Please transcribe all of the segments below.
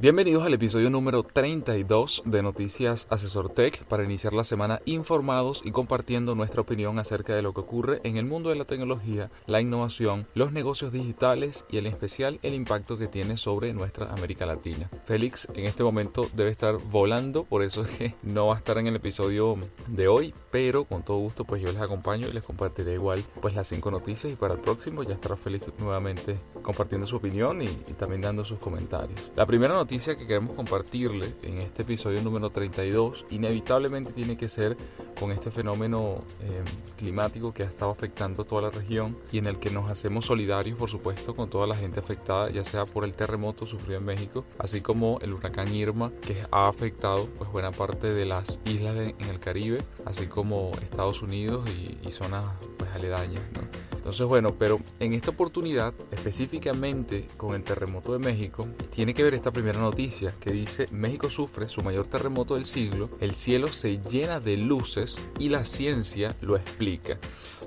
Bienvenidos al episodio número 32 de Noticias Asesor Tech para iniciar la semana informados y compartiendo nuestra opinión acerca de lo que ocurre en el mundo de la tecnología, la innovación, los negocios digitales y en especial el impacto que tiene sobre nuestra América Latina. Félix en este momento debe estar volando, por eso es que no va a estar en el episodio de hoy, pero con todo gusto pues yo les acompaño y les compartiré igual pues las cinco noticias y para el próximo ya estará Félix nuevamente compartiendo su opinión y, y también dando sus comentarios. La primera noticia noticia que queremos compartirle en este episodio número 32 inevitablemente tiene que ser con este fenómeno eh, climático que ha estado afectando toda la región y en el que nos hacemos solidarios, por supuesto, con toda la gente afectada, ya sea por el terremoto sufrido en México, así como el huracán Irma que ha afectado pues buena parte de las islas en el Caribe, así como Estados Unidos y, y zonas pues aledañas. ¿no? Entonces, bueno, pero en esta oportunidad, específicamente con el terremoto de México, tiene que ver esta primera noticia que dice México sufre su mayor terremoto del siglo, el cielo se llena de luces y la ciencia lo explica.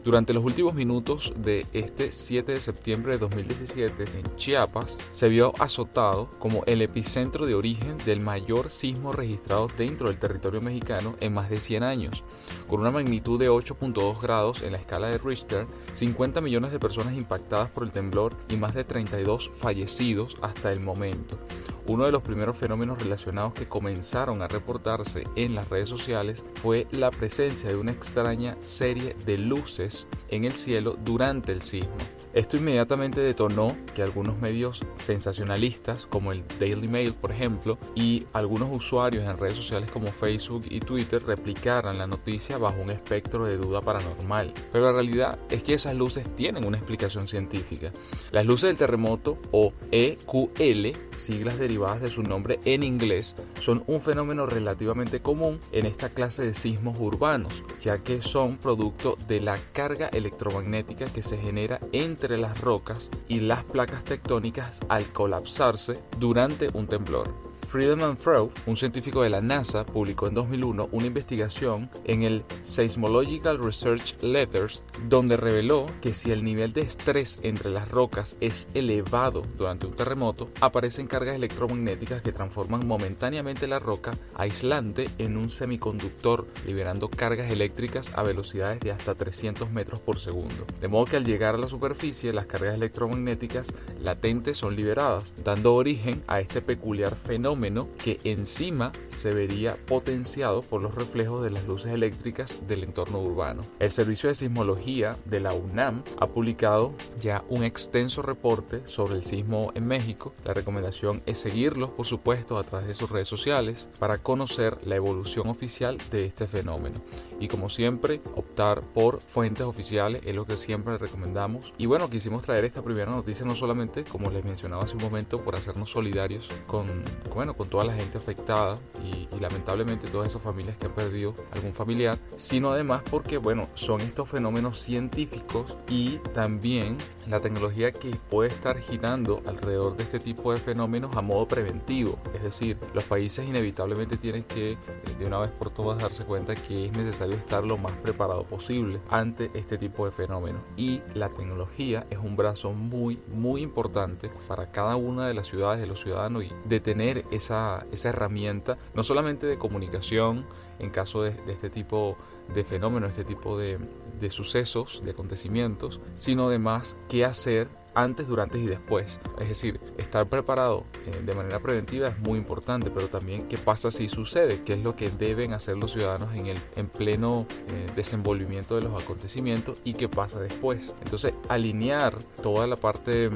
Durante los últimos minutos de este 7 de septiembre de 2017 en Chiapas, se vio azotado como el epicentro de origen del mayor sismo registrado dentro del territorio mexicano en más de 100 años. Con una magnitud de 8.2 grados en la escala de Richter, 50 millones de personas impactadas por el temblor y más de 32 fallecidos hasta el momento. Uno de los primeros fenómenos relacionados que comenzaron a reportarse en las redes sociales fue la presencia de una extraña serie de luces en el cielo durante el sismo. Esto inmediatamente detonó que algunos medios sensacionalistas, como el Daily Mail por ejemplo, y algunos usuarios en redes sociales como Facebook y Twitter replicaran la noticia bajo un espectro de duda paranormal. Pero la realidad es que esas luces tienen una explicación científica. Las luces del terremoto, o EQL, siglas derivadas de su nombre en inglés, son un fenómeno relativamente común en esta clase de sismos urbanos, ya que son producto de la carga electromagnética que se genera entre entre las rocas y las placas tectónicas al colapsarse durante un temblor. Friedemann Freud, un científico de la NASA, publicó en 2001 una investigación en el Seismological Research Letters donde reveló que si el nivel de estrés entre las rocas es elevado durante un terremoto, aparecen cargas electromagnéticas que transforman momentáneamente la roca aislante en un semiconductor, liberando cargas eléctricas a velocidades de hasta 300 metros por segundo. De modo que al llegar a la superficie, las cargas electromagnéticas latentes son liberadas, dando origen a este peculiar fenómeno que encima se vería potenciado por los reflejos de las luces eléctricas del entorno urbano. El Servicio de Sismología de la UNAM ha publicado ya un extenso reporte sobre el sismo en México. La recomendación es seguirlos, por supuesto, a través de sus redes sociales para conocer la evolución oficial de este fenómeno. Y como siempre, optar por fuentes oficiales es lo que siempre recomendamos. Y bueno, quisimos traer esta primera noticia no solamente, como les mencionaba hace un momento, por hacernos solidarios con, bueno, con toda la gente afectada y, lamentablemente todas esas familias que han perdido algún familiar, sino además porque, bueno, son estos fenómenos científicos y también la tecnología que puede estar girando alrededor de este tipo de fenómenos a modo preventivo. Es decir, los países inevitablemente tienen que eh, de una vez por todas darse cuenta que es necesario estar lo más preparado posible ante este tipo de fenómenos. Y la tecnología es un brazo muy, muy importante para cada una de las ciudades, de los ciudadanos y de tener esa, esa herramienta, no solamente de comunicación en caso de, de este tipo de fenómenos, este tipo de, de sucesos, de acontecimientos, sino además qué hacer antes, durante y después. Es decir, estar preparado eh, de manera preventiva es muy importante, pero también qué pasa si sucede, qué es lo que deben hacer los ciudadanos en el en pleno eh, desenvolvimiento de los acontecimientos y qué pasa después. Entonces, alinear toda la parte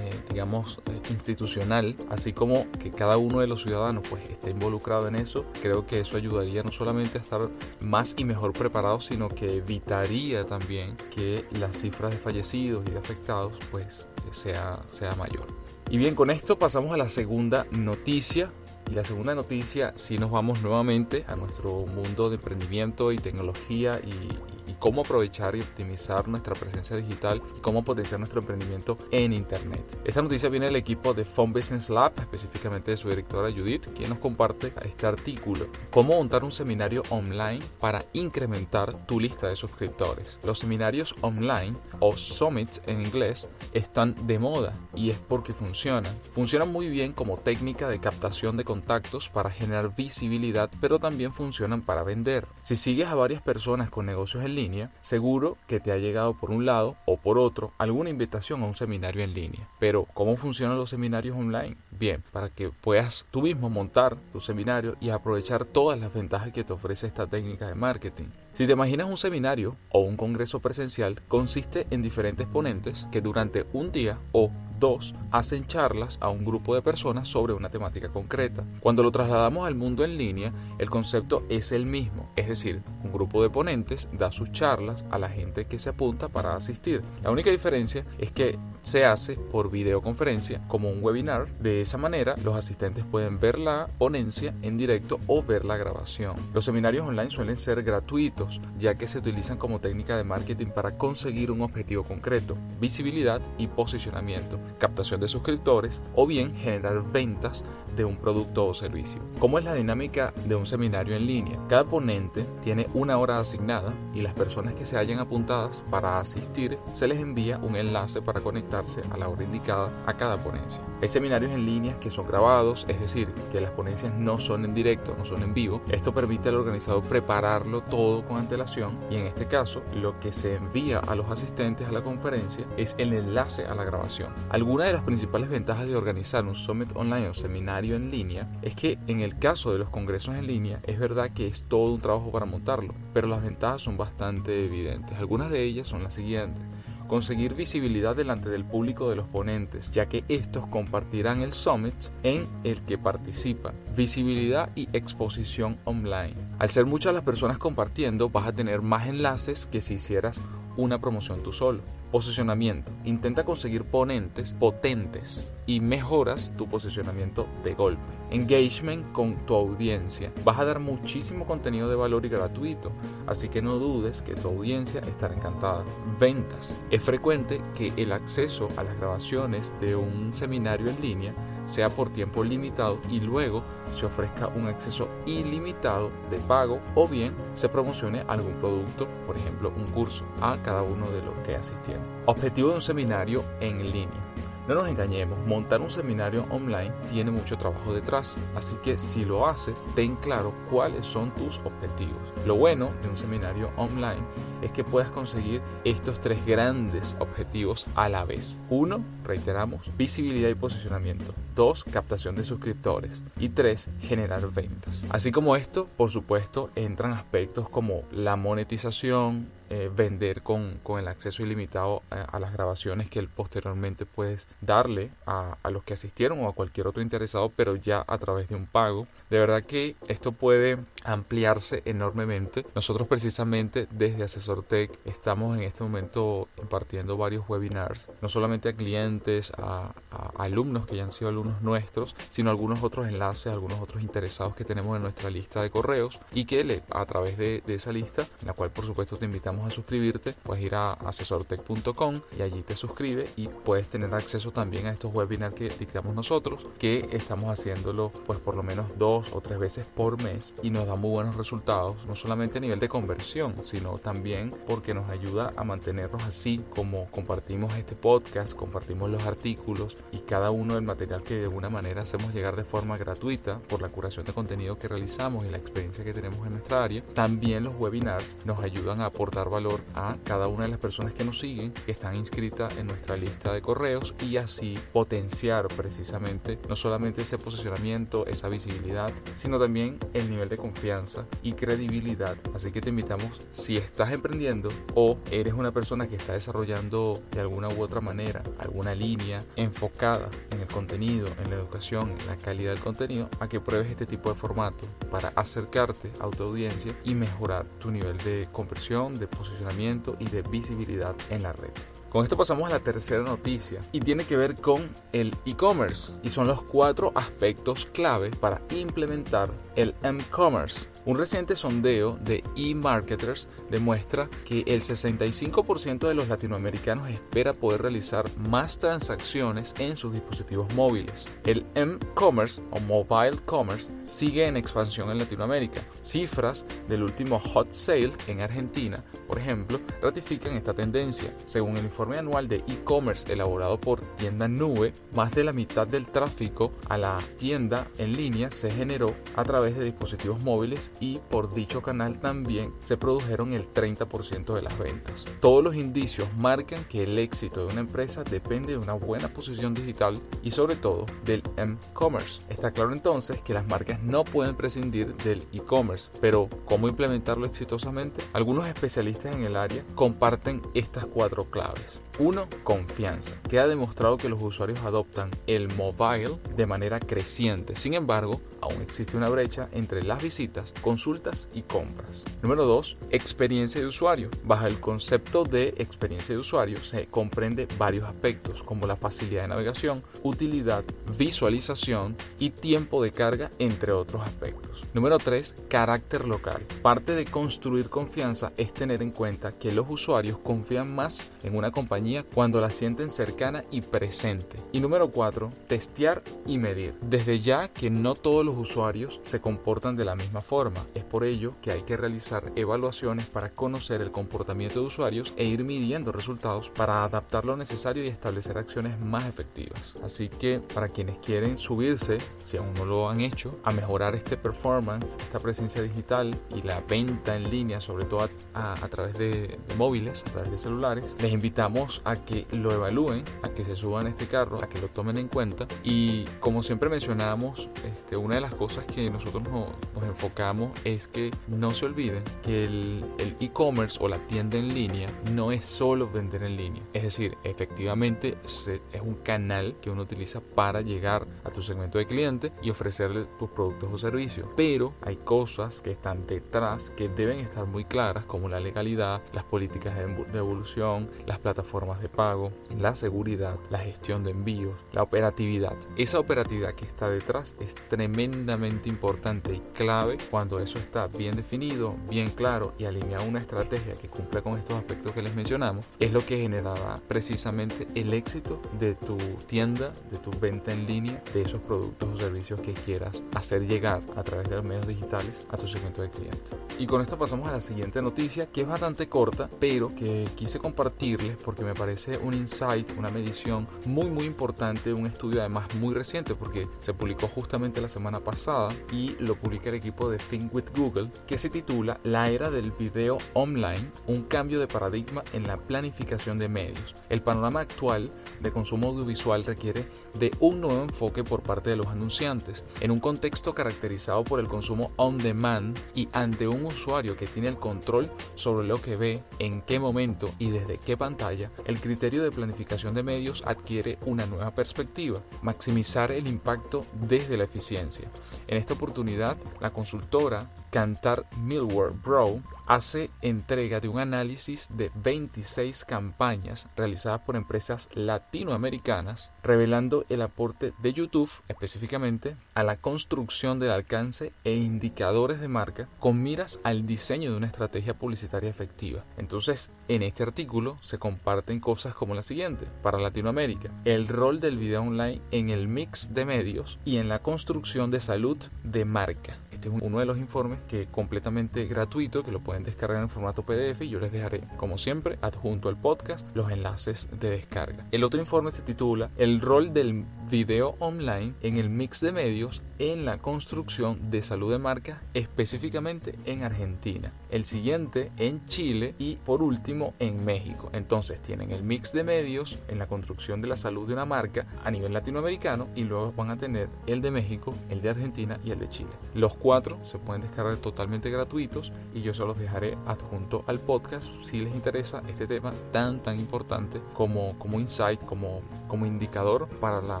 digamos, eh, institucional, así como que cada uno de los ciudadanos pues esté involucrado en eso, creo que eso ayudaría no solamente a estar más y mejor preparados, sino que evitaría también que las cifras de fallecidos y de afectados pues sea, sea mayor. Y bien, con esto pasamos a la segunda noticia. Y la segunda noticia, si nos vamos nuevamente a nuestro mundo de emprendimiento y tecnología y, cómo aprovechar y optimizar nuestra presencia digital y cómo potenciar nuestro emprendimiento en Internet. Esta noticia viene del equipo de Phone Business Lab, específicamente de su directora Judith, quien nos comparte este artículo. Cómo montar un seminario online para incrementar tu lista de suscriptores. Los seminarios online o summits en inglés están de moda y es porque funcionan. Funcionan muy bien como técnica de captación de contactos para generar visibilidad, pero también funcionan para vender. Si sigues a varias personas con negocios en línea, seguro que te ha llegado por un lado o por otro alguna invitación a un seminario en línea. Pero, ¿cómo funcionan los seminarios online? Bien, para que puedas tú mismo montar tu seminario y aprovechar todas las ventajas que te ofrece esta técnica de marketing. Si te imaginas un seminario o un congreso presencial, consiste en diferentes ponentes que durante un día o dos hacen charlas a un grupo de personas sobre una temática concreta. Cuando lo trasladamos al mundo en línea, el concepto es el mismo, es decir, un grupo de ponentes da sus charlas a la gente que se apunta para asistir. La única diferencia es que se hace por videoconferencia como un webinar. De esa manera, los asistentes pueden ver la ponencia en directo o ver la grabación. Los seminarios online suelen ser gratuitos, ya que se utilizan como técnica de marketing para conseguir un objetivo concreto, visibilidad y posicionamiento, captación de suscriptores o bien generar ventas de un producto o servicio. ¿Cómo es la dinámica de un seminario en línea? Cada ponente tiene una hora asignada y las personas que se hayan apuntadas para asistir se les envía un enlace para conectarse a la hora indicada a cada ponencia. Hay seminarios en línea que son grabados, es decir, que las ponencias no son en directo, no son en vivo. Esto permite al organizador prepararlo todo con antelación y en este caso lo que se envía a los asistentes a la conferencia es el enlace a la grabación. Alguna de las principales ventajas de organizar un summit online o seminario en línea es que en el caso de los congresos en línea es verdad que es todo un trabajo para montarlo, pero las ventajas son bastante evidentes. Algunas de ellas son las siguientes conseguir visibilidad delante del público de los ponentes, ya que estos compartirán el summit en el que participan. Visibilidad y exposición online. Al ser muchas las personas compartiendo, vas a tener más enlaces que si hicieras una promoción tú solo. Posicionamiento. Intenta conseguir ponentes potentes y mejoras tu posicionamiento de golpe. Engagement con tu audiencia. Vas a dar muchísimo contenido de valor y gratuito, así que no dudes que tu audiencia estará encantada. Ventas. Es frecuente que el acceso a las grabaciones de un seminario en línea sea por tiempo limitado y luego se ofrezca un acceso ilimitado de pago o bien se promocione algún producto, por ejemplo un curso, a cada uno de los que asistieron. Objetivo de un seminario en línea. No nos engañemos, montar un seminario online tiene mucho trabajo detrás, así que si lo haces, ten claro cuáles son tus objetivos. Lo bueno de un seminario online es que puedas conseguir estos tres grandes objetivos a la vez. Uno, reiteramos, visibilidad y posicionamiento. Dos, captación de suscriptores. Y tres, generar ventas. Así como esto, por supuesto, entran aspectos como la monetización, eh, vender con, el acceso ilimitado a, las grabaciones que él posteriormente puedes darle a, a, los que asistieron o a cualquier otro interesado, pero ya a través de un pago. De verdad que esto puede ampliarse enormemente. Nosotros precisamente desde Asesor Tech estamos en este momento impartiendo varios webinars, no solamente a clientes, a, alumnos que ya han sido alumnos nuestros, sino algunos otros enlaces, algunos otros interesados que tenemos en nuestra lista de correos y que le, a través de, de esa lista, en la cual por supuesto te invitamos a suscribirte, puedes ir a asesortech.com y allí te suscribes y puedes tener acceso también a estos webinars que dictamos nosotros, que estamos haciéndolo pues por lo menos dos o tres veces por mes y nos da muy buenos resultados, no solamente a nivel de conversión, sino también porque nos ayuda a mantenernos así como compartimos este podcast, compartimos los artículos y cada uno del material que de alguna manera hacemos llegar de forma gratuita por la curación de contenido que realizamos y la experiencia que tenemos en nuestra área. También los webinars nos ayudan a aportar valor a cada una de las personas que nos siguen, que están inscritas en nuestra lista de correos y así potenciar precisamente no solamente ese posicionamiento, esa visibilidad, sino también el nivel de confianza y credibilidad. Así que te invitamos, si estás emprendiendo o eres una persona que está desarrollando de alguna u otra manera alguna línea enfocada en el contenido, en la educación, en la calidad del contenido, a que pruebes este tipo de formato para acercarte a tu audiencia y mejorar tu nivel de conversión, de posicionamiento y de visibilidad en la red. Con esto pasamos a la tercera noticia y tiene que ver con el e-commerce y son los cuatro aspectos clave para implementar el m-commerce. Un reciente sondeo de eMarketers demuestra que el 65% de los latinoamericanos espera poder realizar más transacciones en sus dispositivos móviles. El m-commerce o mobile commerce sigue en expansión en Latinoamérica. Cifras del último hot sale en Argentina, por ejemplo, ratifican esta tendencia. Según informe anual de e-commerce elaborado por Tienda Nube, más de la mitad del tráfico a la tienda en línea se generó a través de dispositivos móviles y por dicho canal también se produjeron el 30% de las ventas. Todos los indicios marcan que el éxito de una empresa depende de una buena posición digital y sobre todo del e-commerce. Está claro entonces que las marcas no pueden prescindir del e-commerce, pero ¿cómo implementarlo exitosamente? Algunos especialistas en el área comparten estas cuatro claves. guys. 1. Confianza. Que ha demostrado que los usuarios adoptan el mobile de manera creciente. Sin embargo, aún existe una brecha entre las visitas, consultas y compras. Número 2. Experiencia de usuario. Bajo el concepto de experiencia de usuario se comprende varios aspectos como la facilidad de navegación, utilidad, visualización y tiempo de carga, entre otros aspectos. Número 3. Carácter local. Parte de construir confianza es tener en cuenta que los usuarios confían más en una compañía cuando la sienten cercana y presente. Y número 4. Testear y medir. Desde ya que no todos los usuarios se comportan de la misma forma. Es por ello que hay que realizar evaluaciones para conocer el comportamiento de usuarios e ir midiendo resultados para adaptar lo necesario y establecer acciones más efectivas. Así que para quienes quieren subirse, si aún no lo han hecho, a mejorar este performance, esta presencia digital y la venta en línea, sobre todo a, través de, móviles, a través de celulares, les invitamos a que lo evalúen, a que se suban a este carro, a que lo tomen en cuenta y como siempre mencionamos, este, una de las cosas que nosotros nos, enfocamos es que no se olviden que el e-commerce o la tienda en línea no es solo vender en línea. Es decir, efectivamente es un canal que uno utiliza para llegar a tu segmento de cliente y ofrecerle tus productos o servicios. Pero hay cosas que están detrás que deben estar muy claras como la legalidad, las políticas de devolución, las plataformas de pago, la seguridad, la gestión de envíos, la operatividad. Esa operatividad que está detrás es tremendamente importante y clave cuando eso está bien definido, bien claro y alineado a una estrategia que cumpla con estos aspectos que les mencionamos, es lo que generará precisamente el éxito de tu tienda, de tu venta en línea, de esos productos o servicios que quieras hacer llegar a través de los medios digitales a tu segmento de clientes. Y con esto pasamos a la siguiente noticia que es bastante corta, pero que quise compartirles porque me parece un insight, una medición muy muy importante, un estudio además muy reciente porque se publicó justamente la semana pasada y lo publica el equipo de Think with Google que se titula La era del video online, un cambio de paradigma en la planificación de medios. El panorama actual de consumo audiovisual requiere de un nuevo enfoque por parte de los anunciantes. En un contexto caracterizado por el consumo on demand y ante un usuario que tiene el control sobre lo que ve, en qué momento y desde qué pantalla, el criterio de planificación de medios adquiere una nueva perspectiva, maximizar el impacto desde la eficiencia. En esta oportunidad, la consultora Cantar Millward Bro hace entrega de un análisis de 26 campañas realizadas por empresas latinoamericanas, revelando el aporte de YouTube específicamente a la construcción del alcance e indicadores de marca con miras al diseño de una estrategia publicitaria efectiva. Entonces, en este artículo se comparten cosas como la siguiente. Para Latinoamérica, el rol del video online en el mix de medios y en la construcción de salud de marca. Este es uno de los informes que completamente gratuito, que lo pueden descargar en formato PDF y yo les dejaré, como siempre, adjunto al podcast los enlaces de descarga. El otro informe se titula El rol del video online en el mix de medios en la construcción de salud de marca, específicamente en Argentina. El siguiente en Chile y por último en México. Entonces tienen el mix de medios en la construcción de la salud de una marca a nivel latinoamericano y luego van a tener el de México, el de Argentina y el de Chile. Los cuatro se pueden descargar totalmente gratuitos y yo se los dejaré adjunto al podcast si les interesa este tema tan tan importante como, como insight, como, como indicador para la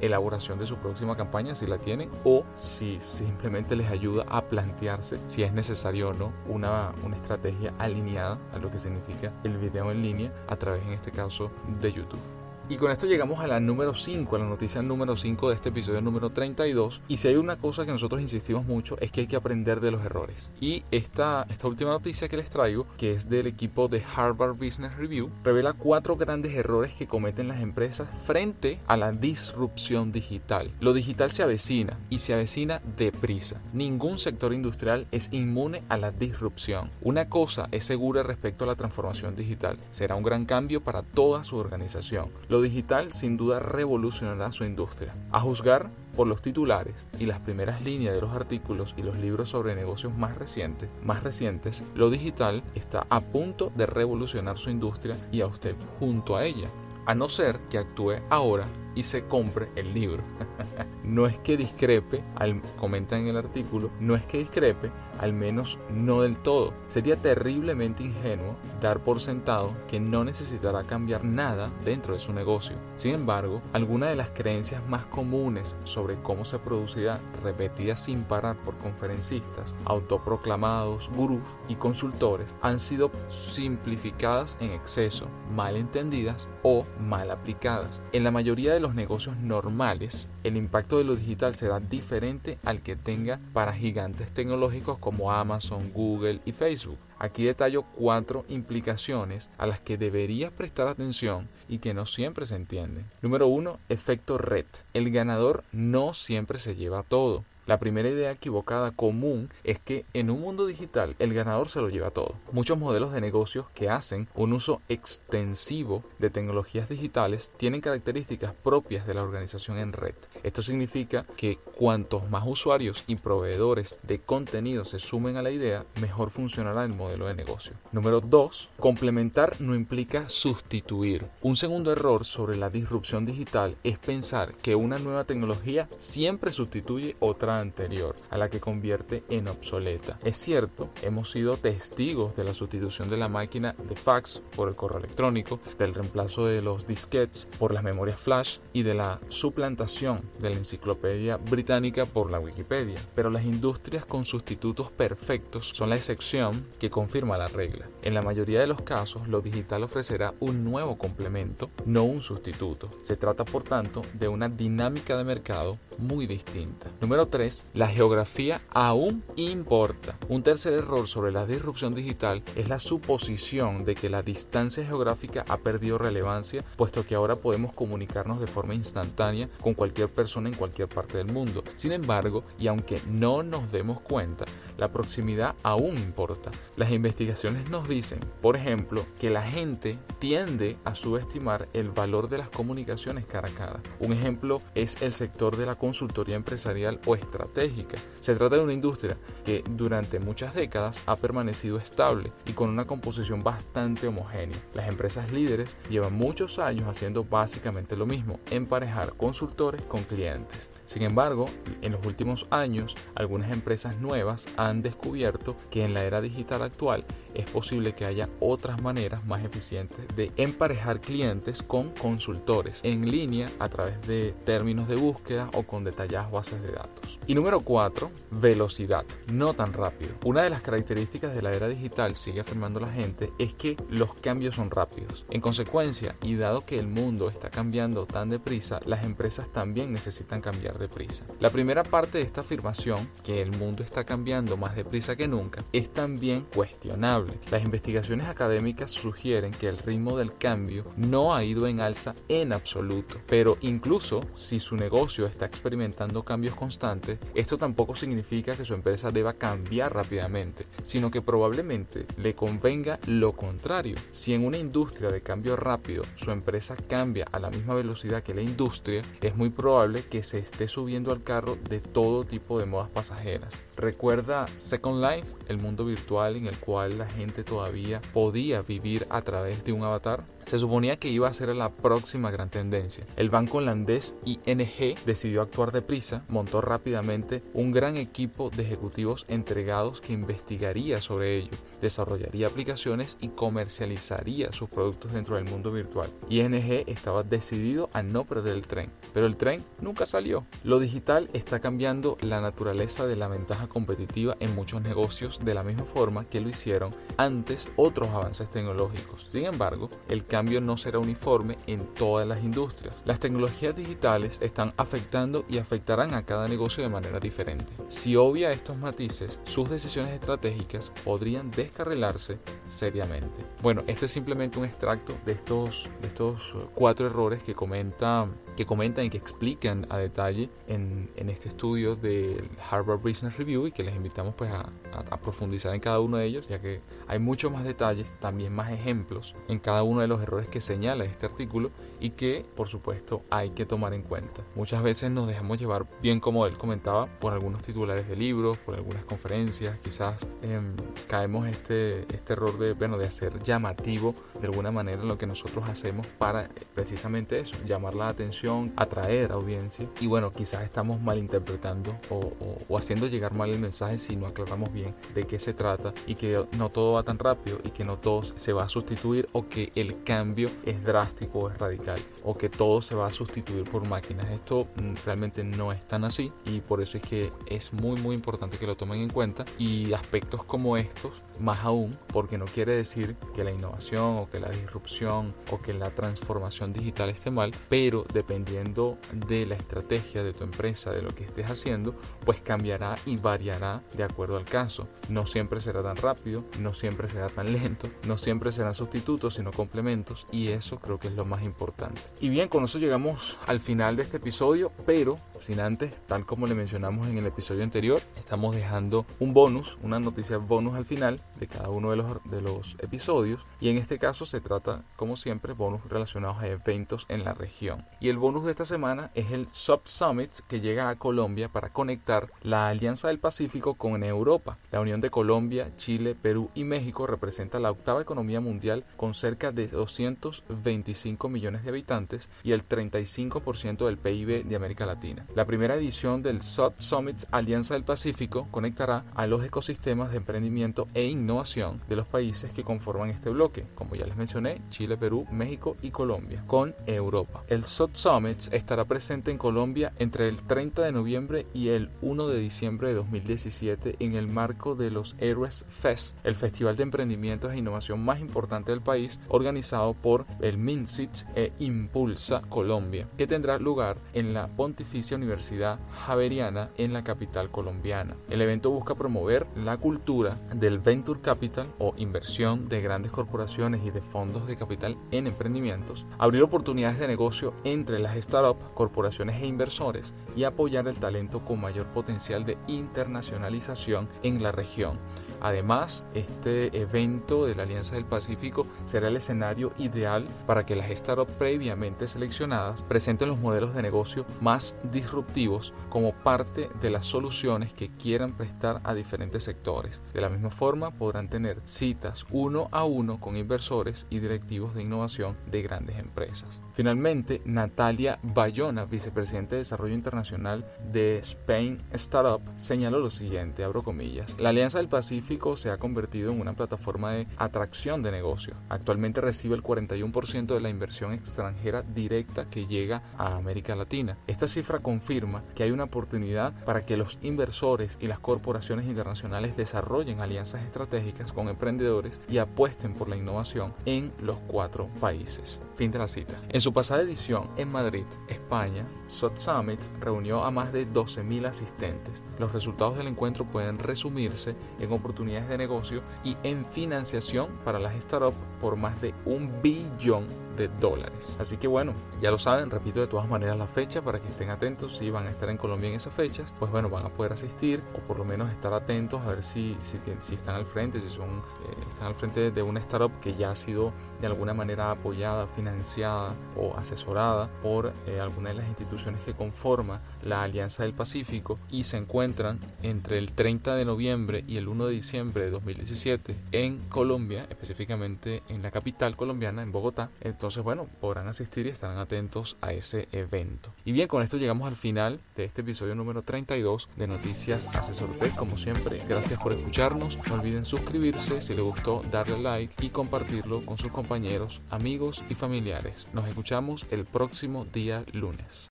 elaboración de su próxima campaña si la tienen o si simplemente les ayuda a plantearse si es necesario o no una, una estrategia alineada a lo que significa el video en línea a través en este caso de YouTube. Y con esto llegamos a la número 5, a la noticia número 5 de este episodio número 32. Y si hay una cosa que nosotros insistimos mucho es que hay que aprender de los errores. Y esta, esta última noticia que les traigo, que es del equipo de Harvard Business Review, revela cuatro grandes errores que cometen las empresas frente a la disrupción digital. Lo digital se avecina y se avecina deprisa. Ningún sector industrial es inmune a la disrupción. Una cosa es segura respecto a la transformación digital. Será un gran cambio para toda su organización. Digital sin duda revolucionará su industria. A juzgar por los titulares y las primeras líneas de los artículos y los libros sobre negocios más recientes, más recientes, lo digital está a punto de revolucionar su industria y a usted junto a ella, a no ser que actúe ahora y se compre el libro. no es que discrepe, al, comenta en el artículo, no es que discrepe, al menos no del todo. Sería terriblemente ingenuo dar por sentado que no necesitará cambiar nada dentro de su negocio. Sin embargo, algunas de las creencias más comunes sobre cómo se producirá, repetidas sin parar por conferencistas, autoproclamados, gurús y consultores, han sido simplificadas en exceso, mal entendidas o mal aplicadas. En la mayoría de los negocios normales, el impacto de lo digital será diferente al que tenga para gigantes tecnológicos como Amazon, Google y Facebook. Aquí detallo cuatro implicaciones a las que deberías prestar atención y que no siempre se entienden. Número uno, efecto red. El ganador no siempre se lleva todo. La primera idea equivocada común es que en un mundo digital el ganador se lo lleva todo. Muchos modelos de negocios que hacen un uso extensivo de tecnologías digitales tienen características propias de la organización en red. Esto significa que cuantos más usuarios y proveedores de contenido se sumen a la idea, mejor funcionará el modelo de negocio. Número 2. Complementar no implica sustituir. Un segundo error sobre la disrupción digital es pensar que una nueva tecnología siempre sustituye otra anterior, a la que convierte en obsoleta. Es cierto, hemos sido testigos de la sustitución de la máquina de fax por el correo electrónico, del reemplazo de los disquetes por las memorias flash y de la suplantación de la enciclopedia británica por la Wikipedia. Pero las industrias con sustitutos perfectos son la excepción que confirma la regla. En la mayoría de los casos, lo digital ofrecerá un nuevo complemento, no un sustituto. Se trata, por tanto, de una dinámica de mercado muy distinta. Número 3 la geografía aún importa. Un tercer error sobre la disrupción digital es la suposición de que la distancia geográfica ha perdido relevancia, puesto que ahora podemos comunicarnos de forma instantánea con cualquier persona en cualquier parte del mundo. Sin embargo, y aunque no nos demos cuenta, la proximidad aún importa. Las investigaciones nos dicen, por ejemplo, que la gente tiende a subestimar el valor de las comunicaciones cara a cara. Un ejemplo es el sector de la consultoría empresarial o estratégica. Se trata de una industria que durante muchas décadas ha permanecido estable y con una composición bastante homogénea. Las empresas líderes llevan muchos años haciendo básicamente lo mismo, emparejar consultores con clientes. Sin embargo, en los últimos años, algunas empresas nuevas han descubierto que en la era digital actual es posible que haya otras maneras más eficientes de emparejar clientes con consultores en línea a través de términos de búsqueda o con detalladas bases de datos. Y número 4, velocidad, no tan rápido. Una de las características de la era digital, sigue afirmando la gente, es que los cambios son rápidos. En consecuencia, y dado que el mundo está cambiando tan deprisa, las empresas también necesitan cambiar deprisa. La primera parte de esta afirmación, que el mundo está cambiando más deprisa que nunca, es también cuestionable. Las investigaciones académicas sugieren que el ritmo del cambio no ha ido en alza en absoluto, pero incluso si su negocio está experimentando cambios constantes, esto tampoco significa que su empresa deba cambiar rápidamente, sino que probablemente le convenga lo contrario. Si en una industria de cambio rápido su empresa cambia a la misma velocidad que la industria, es muy probable que se esté subiendo al carro de todo tipo de modas pasajeras. Recuerda Second Life, el mundo virtual en el cual la gente todavía podía vivir a través de un avatar. Se suponía que iba a ser la próxima gran tendencia. El banco holandés ING decidió actuar deprisa, montó rápidamente un gran equipo de ejecutivos entregados que investigaría sobre ello, desarrollaría aplicaciones y comercializaría sus productos dentro del mundo virtual. ING estaba decidido a no perder el tren, pero el tren nunca salió. Lo digital está cambiando la naturaleza de la ventaja competitiva en muchos negocios de la misma forma que lo hicieron antes otros avances tecnológicos. Sin embargo, el cambio no será uniforme en todas las industrias. Las tecnologías digitales están afectando y afectarán a cada negocio de manera diferente. Si obvia estos matices, sus decisiones estratégicas podrían descarrilarse seriamente. Bueno, esto es simplemente un extracto de estos, de estos cuatro errores que comenta que comentan y que explican a detalle en, en este estudio del Harvard Business Review y que les invitamos pues a, a, profundizar en cada uno de ellos ya que hay muchos más detalles, también más ejemplos en cada uno de los que señala este artículo y que por supuesto hay que tomar en cuenta. Muchas veces nos dejamos llevar bien como él comentaba por algunos titulares de libros, por algunas conferencias, quizás eh, caemos este, este error de, bueno, de hacer llamativo de alguna manera lo que nosotros hacemos para precisamente eso, llamar la atención atraer audiencia. Y bueno, quizás estamos malinterpretando o, o, haciendo llegar mal el mensaje si no aclaramos bien de qué se trata y que no todo va tan rápido y que no todo se va a sustituir o que el cambio es drástico es radical o que todo se va a sustituir por máquinas. Esto mm, realmente no es tan así y por eso es que es muy muy importante que lo tomen en cuenta y aspectos como estos más aún porque no quiere decir que la innovación o que la disrupción o que la transformación digital esté mal, pero dependiendo de la estrategia de tu empresa, de lo que estés haciendo, pues cambiará y variará de acuerdo al caso. No siempre será tan rápido, no siempre será tan lento, no siempre serán sustitutos, sino complementos y eso creo que es lo más importante. Y bien, con eso llegamos al final de este episodio, pero sin antes, tal como le mencionamos en el episodio anterior, estamos dejando un bonus, una noticia bonus al final de cada uno de los, de los episodios y en este caso se trata, como siempre, bonus relacionados a eventos en la región. Y el bonus de esta semana es el Sub Summit que llega a Colombia para conectar la Alianza del Pacífico con Europa. La unión de Colombia, Chile, Perú y México representa la octava economía mundial con cerca de 225 millones de habitantes y el 35% del PIB de América Latina. La primera edición del Sub Summit Alianza del Pacífico conectará a los ecosistemas de emprendimiento e innovación de los países que conforman este bloque, como ya les mencioné, Chile, Perú, México y Colombia, con Europa. El Sub Summit estará presente en Colombia entre el 30 de noviembre y el 1 de diciembre de 2017 en el marco de los Héroes Fest, el festival de emprendimientos e innovación más importante del país, organizado por el MINSIT e Impulsa Colombia, que tendrá lugar en la Pontificia Universidad Javeriana en la capital colombiana. El evento busca promover la cultura del Venture Capital o inversión de grandes corporaciones y de fondos de capital en emprendimientos, abrir oportunidades de negocio entre las startups, corporaciones e inversores y apoyar el talento con mayor potencial de internacionalización en la región. Además, este evento de la Alianza del Pacífico será el escenario ideal para que las startups previamente seleccionadas presenten los modelos de negocio más disruptivos como parte de las soluciones que quieran prestar a diferentes sectores. De la misma forma, podrán tener citas uno a uno con inversores y directivos de innovación de grandes empresas. Finalmente, Natalia Bayona, vicepresidente de Desarrollo Internacional de Spain Startup, señaló lo siguiente, abro comillas, la Alianza del Pacífico se ha convertido en una plataforma de atracción de negocios. Actualmente recibe el 41% de la inversión extranjera directa que llega a América Latina. Esta cifra confirma que hay una oportunidad para que los inversores y las corporaciones internacionales desarrollen alianzas estratégicas con emprendedores y apuesten por la innovación en los cuatro países. Fin de la cita. En su pasada edición en Madrid, España, SOT Summits reunió a más de 12.000 asistentes. Los resultados del encuentro pueden resumirse en oportunidades de negocio y en financiación para las startups por más de un billón de dólares. Así que bueno, ya lo saben, repito de todas maneras la fecha para que estén atentos si van a estar en Colombia en esas fechas, pues bueno, van a poder asistir o por lo menos estar atentos a ver si, si, si están al frente, si son, eh, están al frente de una startup que ya ha sido de alguna manera apoyada, financiada o asesorada por eh, alguna de las instituciones que conforma la Alianza del Pacífico y se encuentran entre el 30 de noviembre y el 1 de diciembre de 2017 en Colombia, específicamente en la capital colombiana, en Bogotá. Entonces, bueno, podrán asistir y estarán atentos a ese evento. Y bien, con esto llegamos al final de este episodio número 32 de Noticias Asesor Tech. Como siempre, gracias por escucharnos. No olviden suscribirse si les gustó, darle like y compartirlo con sus compañeros, amigos y familiares. Nos escuchamos el próximo día lunes.